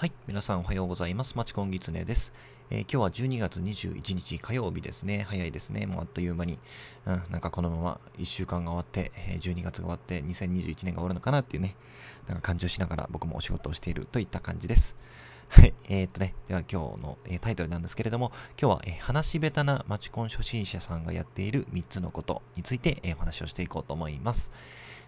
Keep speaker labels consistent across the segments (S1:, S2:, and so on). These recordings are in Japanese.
S1: はい。皆さんおはようございます。マチコンギツネです、えー、今日は12月21日火曜日ですね。早いですね。もうあっという間に。うん、なんかこのまま1週間が終わって、12月が終わって2021年が終わるのかなっていうね、なんか感情しながら僕もお仕事をしているといった感じです。はい。えー、っとね、では今日の、えー、タイトルなんですけれども、今日は、えー、話し下手なマチコン初心者さんがやっている3つのことについて、え、お話をしていこうと思います。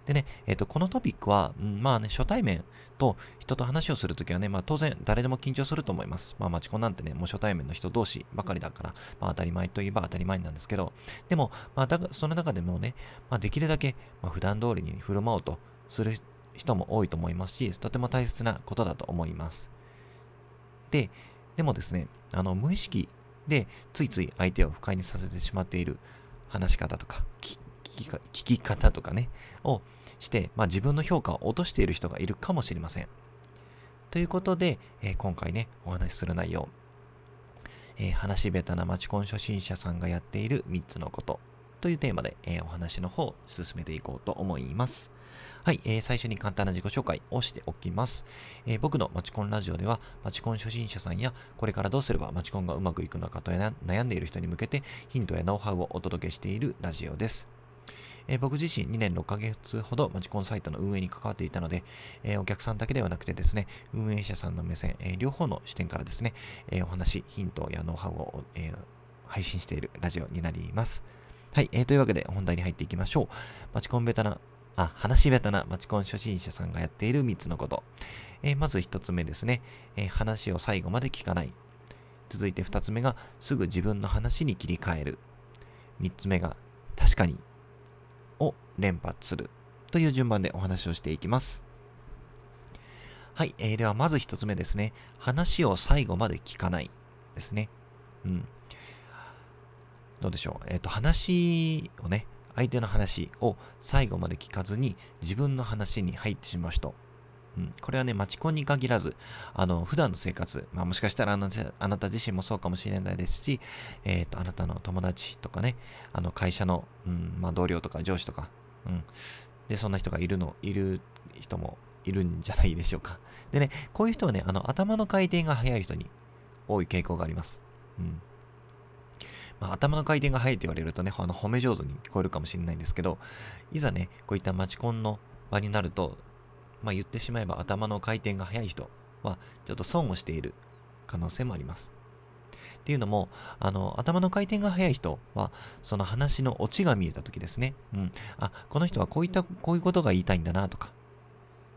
S1: でね、えっ、ー、と、このトピックは、うん、まあね、初対面と人と話をするときはね、まあ当然誰でも緊張すると思います。まあマチコンなんてね、もう初対面の人同士ばかりだから、まあ当たり前といえば当たり前なんですけど、でも、まあだその中でもね、まあできるだけ、まあ普段通りに振る舞おうとする人も多いと思いますし、とても大切なことだと思います。で、でもですね、あの、無意識でついつい相手を不快にさせてしまっている話し方とか、聞き聞き方とかね、をして、まあ、自分の評価を落としている人がいるかもしれません。ということで、えー、今回ね、お話しする内容、えー、話し下手なマチコン初心者さんがやっている3つのことというテーマで、えー、お話の方を進めていこうと思います。はい、えー、最初に簡単な自己紹介をしておきます、えー、僕のマチコンラジオでは、マチコン初心者さんや、これからどうすればマチコンがうまくいくのかと悩んでいる人に向けて、ヒントやノウハウをお届けしているラジオです。えー、僕自身2年6ヶ月ほどマチコンサイトの運営に関わっていたので、えー、お客さんだけではなくてですね、運営者さんの目線、えー、両方の視点からですね、えお話、ヒントやノウハウを、え配信しているラジオになります。はい、えー、というわけで本題に入っていきましょう。マチコンベタな、あ、話ベタなマチコン初心者さんがやっている3つのこと。えまず1つ目ですね、え話を最後まで聞かない。続いて2つ目が、すぐ自分の話に切り替える。3つ目が、確かに連発するという順番でお話をしていきます。はい、えー、ではまず一つ目ですね。話を最後まで聞かないですね。うん。どうでしょう？えっ、ー、と、話をね、相手の話を最後まで聞かずに自分の話に入ってしまう人。うん、これはね、マチコンに限らず、あの、普段の生活、まあもしかしたらあなたあなた自身もそうかもしれないですし、えっ、ー、と、あなたの友達とかね、あの、会社の、うん、まあ同僚とか上司とか、うん。で、そんな人がいるの、いる人もいるんじゃないでしょうか。でね、こういう人はね、あの、頭の回転が速い人に多い傾向があります。うん。まあ、頭の回転が速いって言われるとね、あの、褒め上手に聞こえるかもしれないんですけど、いざね、こういったマチコンの場になると、まあ、言ってしまえば頭の回転が速い人はちょっと損をしている可能性もあります。っていうのも、あの、頭の回転が速い人は、その話のオチが見えた時ですね。うん。あ、この人はこういった、こういうことが言いたいんだなとか、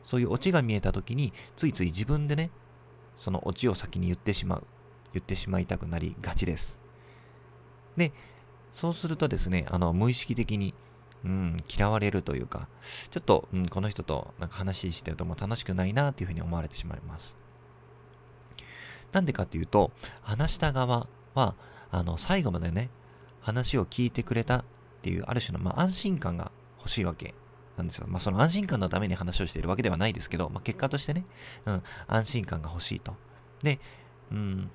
S1: そういうオチが見えた時に、ついつい自分でね、そのオチを先に言ってしまう。言ってしまいたくなりがちです。で、そうするとですね、あの、無意識的にうん、嫌われるというか、ちょっと、うん、この人となんか話してるとも楽しくないなっていうふうに思われてしまいます。なんでかっていうと、話した側は、あの、最後までね、話を聞いてくれたっていう、ある種の、まあ、安心感が欲しいわけなんですよ。まあ、その安心感のために話をしているわけではないですけど、まあ、結果としてね、うん、安心感が欲しいと。で、うん、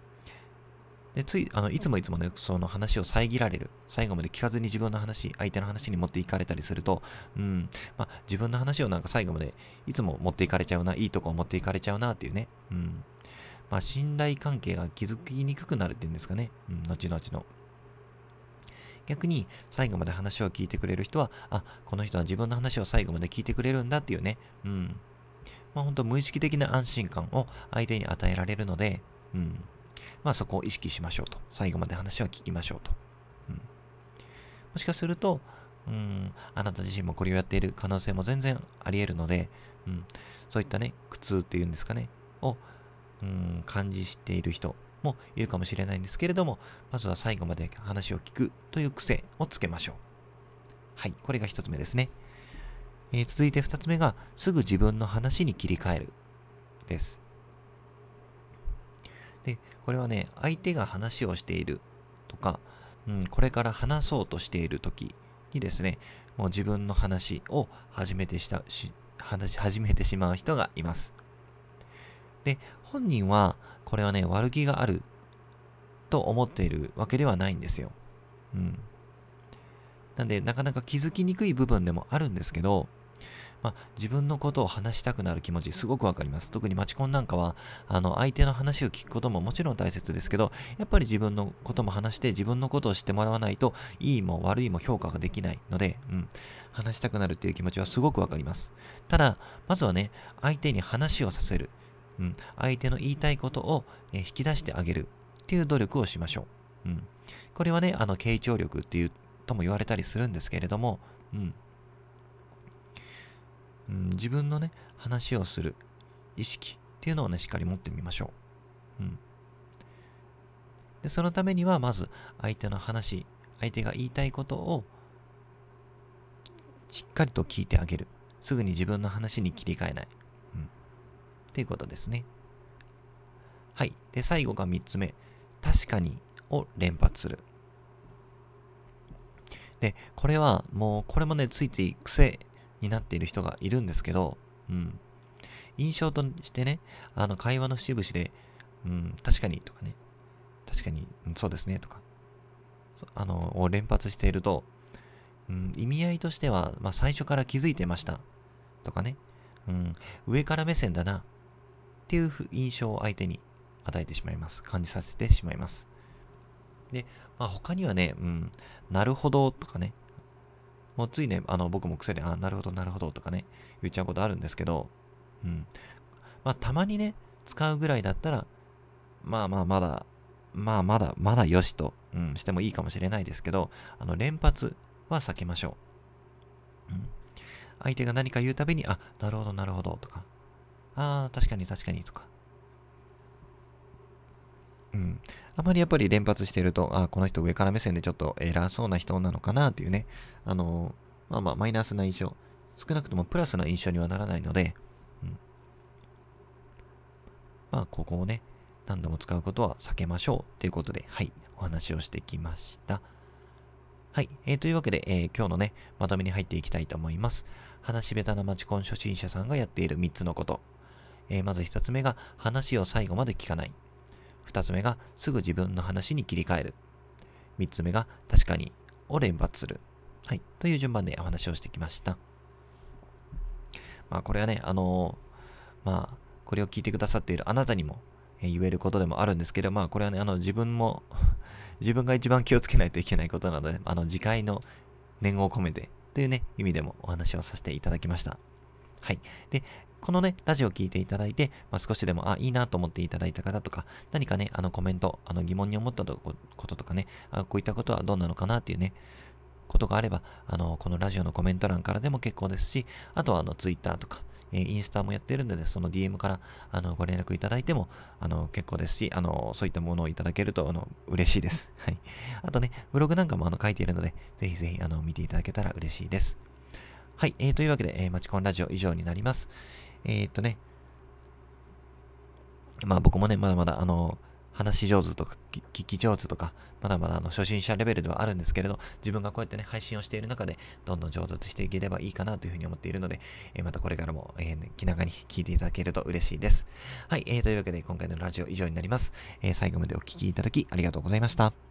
S1: で、つい、あの、いつもいつもね、その話を遮られる。最後まで聞かずに自分の話、相手の話に持っていかれたりすると、うん、まあ、自分の話をなんか最後まで、いつも持っていかれちゃうな、いいとこを持っていかれちゃうなっていうね、うん。まあ、信頼関係が築きにくくなるっていうんですかね、うん、後々の。逆に、最後まで話を聞いてくれる人は、あ、この人は自分の話を最後まで聞いてくれるんだっていうね、うん。まあ、本当無意識的な安心感を相手に与えられるので、うん。まあそこを意識しましょうと。最後まで話は聞きましょうと。うん、もしかすると、うん、あなた自身もこれをやっている可能性も全然あり得るので、うん、そういったね、苦痛っていうんですかね、を、うん、感じしている人もいるかもしれないんですけれども、まずは最後まで話を聞くという癖をつけましょう。はい、これが一つ目ですね。えー、続いて二つ目が、すぐ自分の話に切り替える。です。で、これはね、相手が話をしているとか、うん、これから話そうとしている時にですね、もう自分の話を始めてしたし、話し始めてしまう人がいます。で、本人は、これはね、悪気があると思っているわけではないんですよ。うん。なんで、なかなか気づきにくい部分でもあるんですけど、まあ、自分のことを話したくなる気持ち、すごくわかります。特にマチコンなんかは、あの、相手の話を聞くことももちろん大切ですけど、やっぱり自分のことも話して、自分のことを知ってもらわないと、いいも悪いも評価ができないので、うん、話したくなるっていう気持ちはすごくわかります。ただ、まずはね、相手に話をさせる。うん、相手の言いたいことを、え引き出してあげるっていう努力をしましょう。うん、これはね、あの、傾聴力っていうとも言われたりするんですけれども、うん、うん、自分のね、話をする意識っていうのをね、しっかり持ってみましょう。うん。で、そのためには、まず、相手の話、相手が言いたいことを、しっかりと聞いてあげる。すぐに自分の話に切り替えない。うん。っていうことですね。はい。で、最後が3つ目。確かにを連発する。で、これはもう、これもね、ついつい癖になっている人がいるんですけど、うん。印象としてね、あの、会話の節々で、うん、確かにとかね、確かに、そうですねとか、あの、を連発していると、うん、意味合いとしては、まあ、最初から気づいてましたとかね、うん、上から目線だなっていう印象を相手に与えてしまいます。感じさせてしまいます。で、まあ、他にはね、うん、なるほどとかね、もうついね、あの、僕も癖で、あ、なるほど、なるほどとかね、言っちゃうことあるんですけど、うん。まあ、たまにね、使うぐらいだったら、まあまあ、まだ、まあまだ、まだよしと、うん、してもいいかもしれないですけど、あの、連発は避けましょう。うん。相手が何か言うたびに、あ、なるほど、なるほど、とか、ああ、確かに確かに、とか。うん。あまりやっぱり連発してると、ああ、この人上から目線でちょっと偉そうな人なのかなっていうね、あのまあまあマイナスな印象、少なくともプラスな印象にはならないので、うん。まあ、ここをね、何度も使うことは避けましょうということで、はい、お話をしてきました。はい、えー、というわけで、えー、今日のね、まとめに入っていきたいと思います。話し下手なマチコン初心者さんがやっている3つのこと。えー、まず1つ目が、話を最後まで聞かない。2つ目がすぐ自分の話に切り替える。3つ目が確かにを連発する。はい。という順番でお話をしてきました。まあこれはね、あのー、まあこれを聞いてくださっているあなたにも、え言えることでもあるんですけど、まあこれはね、あの自分も 自分が一番気をつけないといけないことなので、あの次回の念を込めてというね、意味でもお話をさせていただきました。はい。で、このね、ラジオを聞いていただいて、まあ、少しでも、あ、いいなと思っていただいた方とか、何かね、あのコメント、あの疑問に思ったこととかね、あこういったことはどうなのかなっていうね、ことがあれば、あの、このラジオのコメント欄からでも結構ですし、あとはあの、ツイッターとか、えー、インスタもやってるんで、ね、その DM から、あの、ご連絡いただいても、あの、結構ですし、あの、そういったものをいただけると、あの、嬉しいです。はい。あとね、ブログなんかもあの、書いているので、ぜひぜひ、あの、見ていただけたら嬉しいです。はい。えー、というわけで、えー、マチコンラジオ以上になります。えー、っとね、まあ僕もね、まだまだあの、話し上手とか、聞き上手とか、まだまだあの初心者レベルではあるんですけれど、自分がこうやってね、配信をしている中で、どんどん上達していければいいかなというふうに思っているので、えー、またこれからも、えー、気長に聞いていただけると嬉しいです。はい、えー、というわけで今回のラジオ以上になります。えー、最後までお聴きいただきありがとうございました。